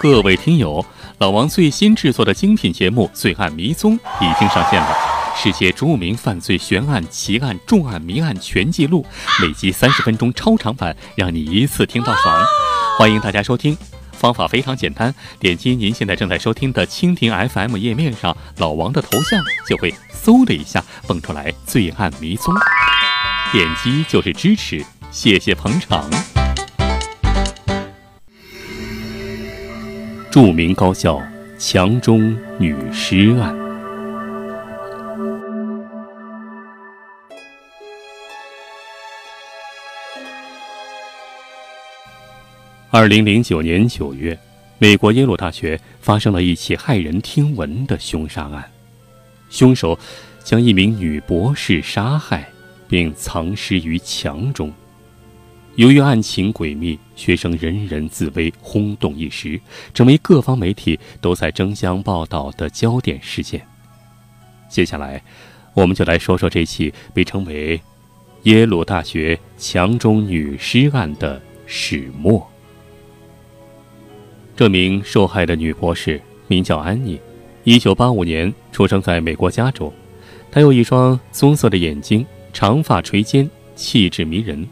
各位听友，老王最新制作的精品节目《罪案迷踪》已经上线了，世界著名犯罪悬案、奇案、重案、谜案全记录，每集三十分钟超长版，让你一次听到爽。欢迎大家收听，方法非常简单，点击您现在正在收听的蜻蜓 FM 页面上老王的头像，就会嗖的一下蹦出来《罪案迷踪》，点击就是支持，谢谢捧场。著名高校强中女尸案。二零零九年九月，美国耶鲁大学发生了一起骇人听闻的凶杀案，凶手将一名女博士杀害，并藏尸于墙中。由于案情诡秘，学生人人自危，轰动一时，成为各方媒体都在争相报道的焦点事件。接下来，我们就来说说这起被称为“耶鲁大学墙中女尸案”的始末。这名受害的女博士名叫安妮，1985年出生在美国加州。她有一双棕色的眼睛，长发垂肩，气质迷人。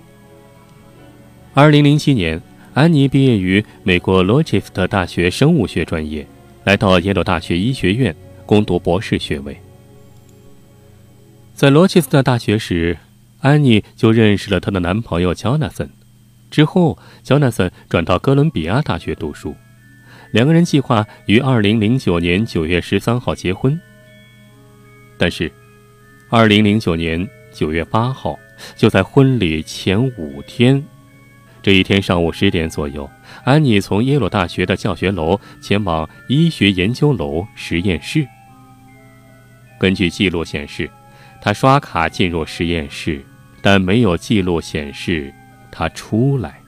二零零七年，安妮毕业于美国罗切斯特大学生物学专业，来到耶鲁大学医学院攻读博士学位。在罗切斯特大学时，安妮就认识了她的男朋友乔纳森。之后，乔纳森转到哥伦比亚大学读书，两个人计划于二零零九年九月十三号结婚。但是，二零零九年九月八号，就在婚礼前五天。这一天上午十点左右，安妮从耶鲁大学的教学楼前往医学研究楼实验室。根据记录显示，她刷卡进入实验室，但没有记录显示她出来。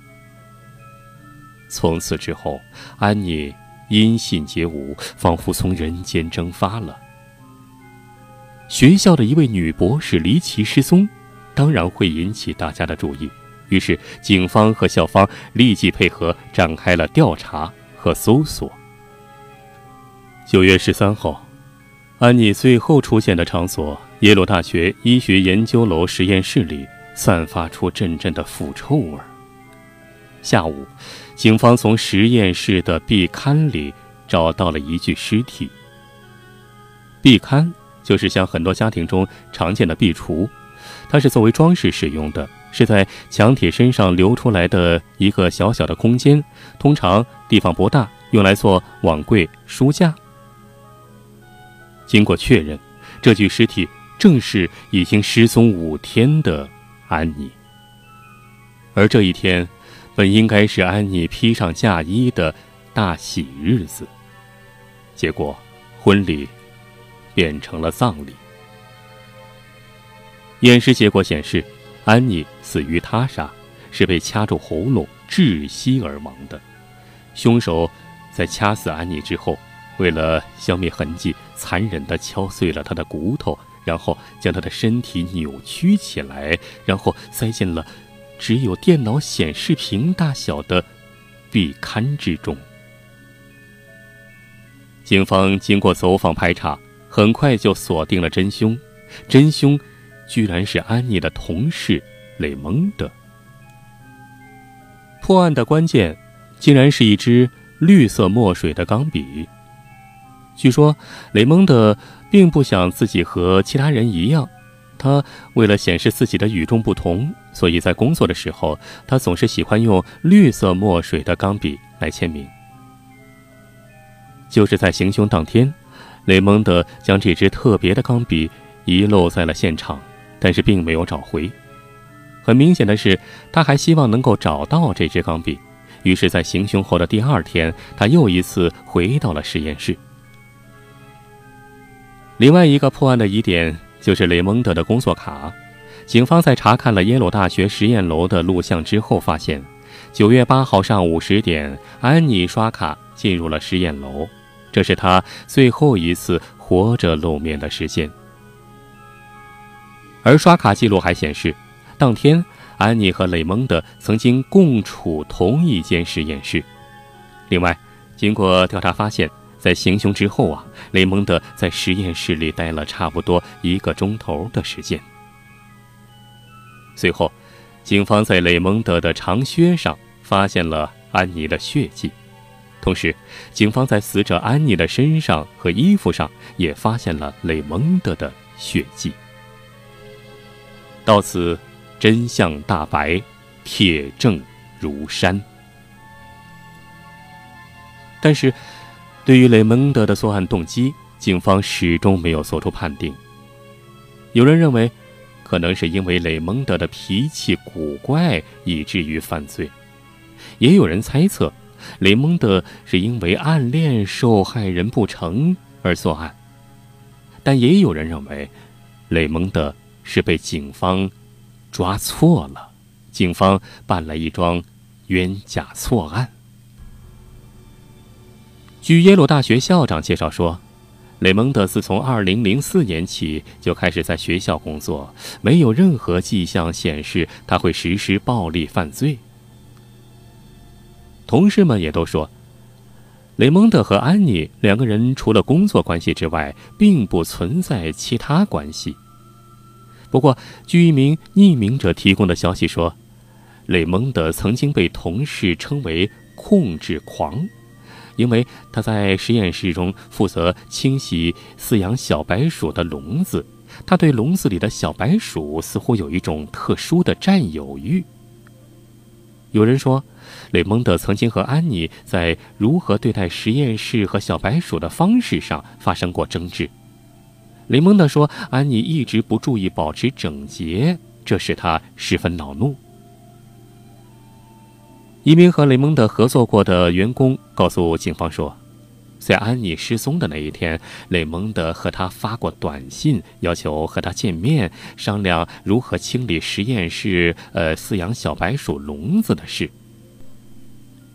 从此之后，安妮音信皆无，仿佛从人间蒸发了。学校的一位女博士离奇失踪，当然会引起大家的注意。于是，警方和校方立即配合展开了调查和搜索。九月十三号，安妮最后出现的场所——耶鲁大学医学研究楼实验室里，散发出阵阵的腐臭味。下午，警方从实验室的壁龛里找到了一具尸体。壁龛就是像很多家庭中常见的壁橱，它是作为装饰使用的。是在墙体身上留出来的一个小小的空间，通常地方不大，用来做网柜、书架。经过确认，这具尸体正是已经失踪五天的安妮。而这一天，本应该是安妮披上嫁衣的大喜日子，结果婚礼变成了葬礼。验尸结果显示。安妮死于他杀，是被掐住喉咙窒息而亡的。凶手在掐死安妮之后，为了消灭痕迹，残忍地敲碎了她的骨头，然后将她的身体扭曲起来，然后塞进了只有电脑显示屏大小的壁龛之中。警方经过走访排查，很快就锁定了真凶，真凶。居然是安妮的同事雷蒙德。破案的关键，竟然是一支绿色墨水的钢笔。据说雷蒙德并不想自己和其他人一样，他为了显示自己的与众不同，所以在工作的时候，他总是喜欢用绿色墨水的钢笔来签名。就是在行凶当天，雷蒙德将这支特别的钢笔遗漏在了现场。但是并没有找回。很明显的是，他还希望能够找到这支钢笔，于是，在行凶后的第二天，他又一次回到了实验室。另外一个破案的疑点就是雷蒙德的工作卡。警方在查看了耶鲁大学实验楼的录像之后，发现，九月八号上午十点，安妮刷卡进入了实验楼，这是他最后一次活着露面的时间。而刷卡记录还显示，当天安妮和雷蒙德曾经共处同一间实验室。另外，经过调查发现，在行凶之后啊，雷蒙德在实验室里待了差不多一个钟头的时间。随后，警方在雷蒙德的长靴上发现了安妮的血迹，同时，警方在死者安妮的身上和衣服上也发现了雷蒙德的血迹。到此，真相大白，铁证如山。但是，对于雷蒙德的作案动机，警方始终没有做出判定。有人认为。可能是因为雷蒙德的脾气古怪，以至于犯罪。也有人猜测，雷蒙德是因为暗恋受害人不成而作案。但也有人认为，雷蒙德是被警方抓错了，警方办了一桩冤假错案。据耶鲁大学校长介绍说。雷蒙德自从2004年起就开始在学校工作，没有任何迹象显示他会实施暴力犯罪。同事们也都说，雷蒙德和安妮两个人除了工作关系之外，并不存在其他关系。不过，据一名匿名者提供的消息说，雷蒙德曾经被同事称为“控制狂”。因为他在实验室中负责清洗饲养小白鼠的笼子，他对笼子里的小白鼠似乎有一种特殊的占有欲。有人说，雷蒙德曾经和安妮在如何对待实验室和小白鼠的方式上发生过争执。雷蒙德说，安妮一直不注意保持整洁，这使他十分恼怒。一名和雷蒙德合作过的员工告诉警方说，在安妮失踪的那一天，雷蒙德和他发过短信，要求和他见面，商量如何清理实验室呃饲养小白鼠笼子的事。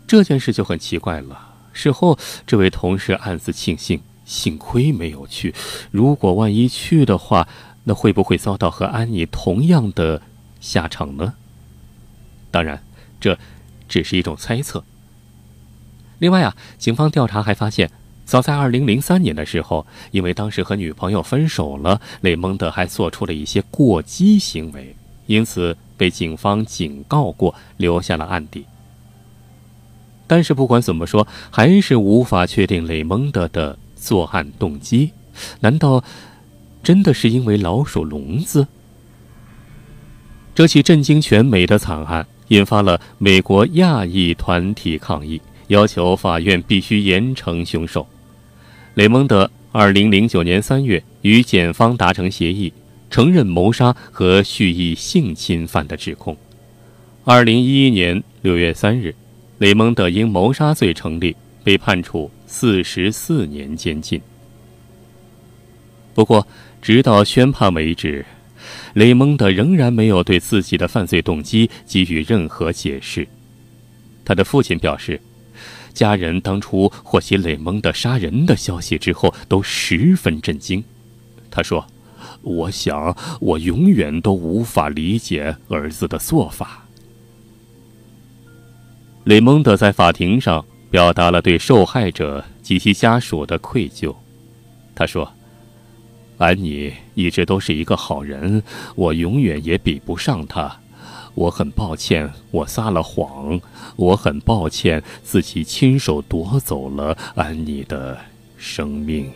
这件事就很奇怪了。事后，这位同事暗自庆幸，幸亏没有去。如果万一去的话，那会不会遭到和安妮同样的下场呢？当然，这。只是一种猜测。另外啊，警方调查还发现，早在2003年的时候，因为当时和女朋友分手了，雷蒙德还做出了一些过激行为，因此被警方警告过，留下了案底。但是不管怎么说，还是无法确定雷蒙德的作案动机。难道真的是因为老鼠笼子？这起震惊全美的惨案。引发了美国亚裔团体抗议，要求法院必须严惩凶手。雷蒙德2009年3月与检方达成协议，承认谋杀和蓄意性侵犯的指控。2011年6月3日，雷蒙德因谋杀罪成立，被判处44年监禁。不过，直到宣判为止。雷蒙德仍然没有对自己的犯罪动机给予任何解释。他的父亲表示，家人当初获悉雷蒙德杀人的消息之后都十分震惊。他说：“我想，我永远都无法理解儿子的做法。”雷蒙德在法庭上表达了对受害者及其家属的愧疚。他说。安妮一直都是一个好人，我永远也比不上她。我很抱歉，我撒了谎。我很抱歉，自己亲手夺走了安妮的生命。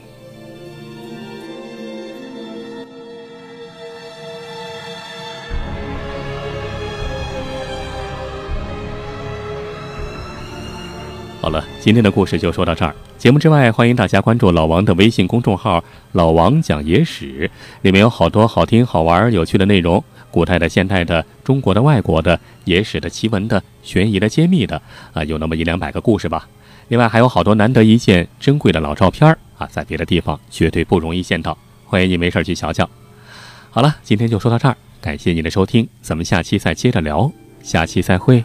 今天的故事就说到这儿。节目之外，欢迎大家关注老王的微信公众号“老王讲野史”，里面有好多好听、好玩、有趣的内容，古代的、现代的、中国的、外国的、野史的、奇闻的、悬疑的、揭秘的，啊，有那么一两百个故事吧。另外还有好多难得一见、珍贵的老照片啊，在别的地方绝对不容易见到，欢迎你没事去瞧瞧。好了，今天就说到这儿，感谢您的收听，咱们下期再接着聊，下期再会。